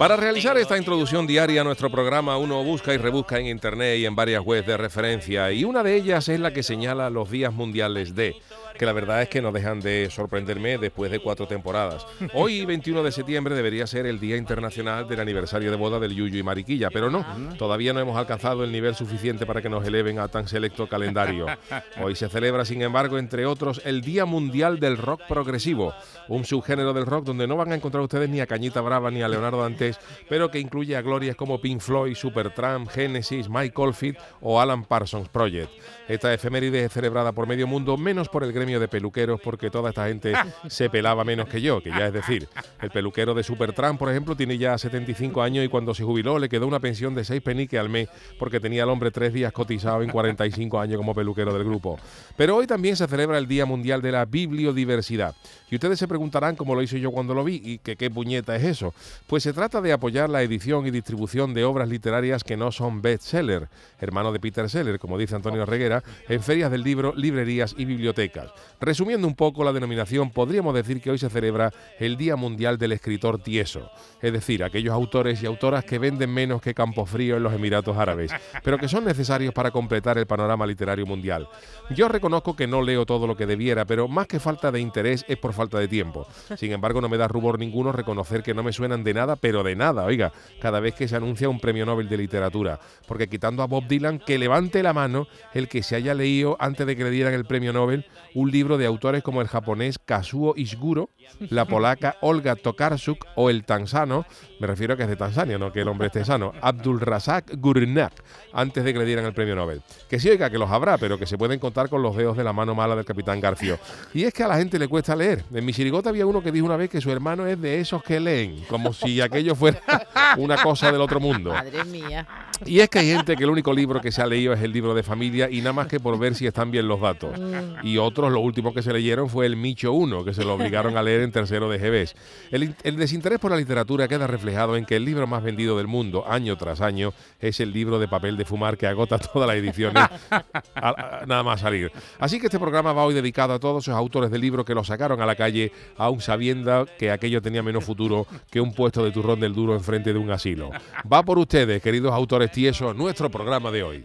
Para realizar esta introducción diaria a nuestro programa, uno busca y rebusca en internet y en varias webs de referencia, y una de ellas es la que señala los días mundiales de que la verdad es que no dejan de sorprenderme después de cuatro temporadas. Hoy, 21 de septiembre, debería ser el Día Internacional del aniversario de boda del Yuyu y Mariquilla, pero no, todavía no hemos alcanzado el nivel suficiente para que nos eleven a tan selecto calendario. Hoy se celebra, sin embargo, entre otros, el Día Mundial del Rock Progresivo, un subgénero del rock donde no van a encontrar ustedes ni a Cañita Brava ni a Leonardo Dantes, pero que incluye a glorias como Pink Floyd, Supertramp, Genesis, Mike Oldfield o Alan Parsons Project. Esta efeméride es celebrada por medio mundo, menos por el gremio de peluqueros, porque toda esta gente se pelaba menos que yo, que ya es decir, el peluquero de Supertramp, por ejemplo, tiene ya 75 años y cuando se jubiló le quedó una pensión de 6 peniques al mes porque tenía el hombre tres días cotizado en 45 años como peluquero del grupo. Pero hoy también se celebra el Día Mundial de la Bibliodiversidad. Y ustedes se preguntarán, como lo hice yo cuando lo vi, y que qué puñeta es eso. Pues se trata de apoyar la edición y distribución de obras literarias que no son bestseller, hermano de Peter Seller, como dice Antonio Reguera, en ferias del libro, librerías y bibliotecas. Resumiendo un poco la denominación, podríamos decir que hoy se celebra el Día Mundial del Escritor Tieso, es decir, aquellos autores y autoras que venden menos que Campofrío en los Emiratos Árabes, pero que son necesarios para completar el panorama literario mundial. Yo reconozco que no leo todo lo que debiera, pero más que falta de interés es por falta de tiempo. Sin embargo, no me da rubor ninguno reconocer que no me suenan de nada, pero de nada, oiga, cada vez que se anuncia un premio Nobel de literatura. Porque quitando a Bob Dylan, que levante la mano el que se haya leído antes de que le dieran el premio Nobel un libro de autores como el japonés Kazuo Ishiguro, la polaca Olga Tokarczuk o el tanzano, me refiero a que es de Tanzania, no que el hombre esté sano, Abdul Razak Gurnak, antes de que le dieran el premio Nobel. Que sí, oiga, que los habrá, pero que se pueden contar con los dedos de la mano mala del capitán Garfio. Y es que a la gente le cuesta leer. En mi chirigota había uno que dijo una vez que su hermano es de esos que leen, como si aquello fuera una cosa del otro mundo. Madre mía. Y es que hay gente que el único libro que se ha leído es el libro de familia y nada más que por ver si están bien los datos. Y otros, lo último que se leyeron fue el Micho 1, que se lo obligaron a leer en tercero de GBs. El, desinterés por la literatura queda reflejado en que el libro más vendido del mundo, año tras año, es el libro de papel de fumar que agota todas las ediciones a- nada más salir. Así que este programa va hoy dedicado a todos esos autores de libros que lo sacaron a la calle, aún sabiendo que aquello tenía menos futuro que un puesto de turrón del duro enfrente de un asilo. Va por ustedes, queridos autores tiesos, nuestro programa de hoy.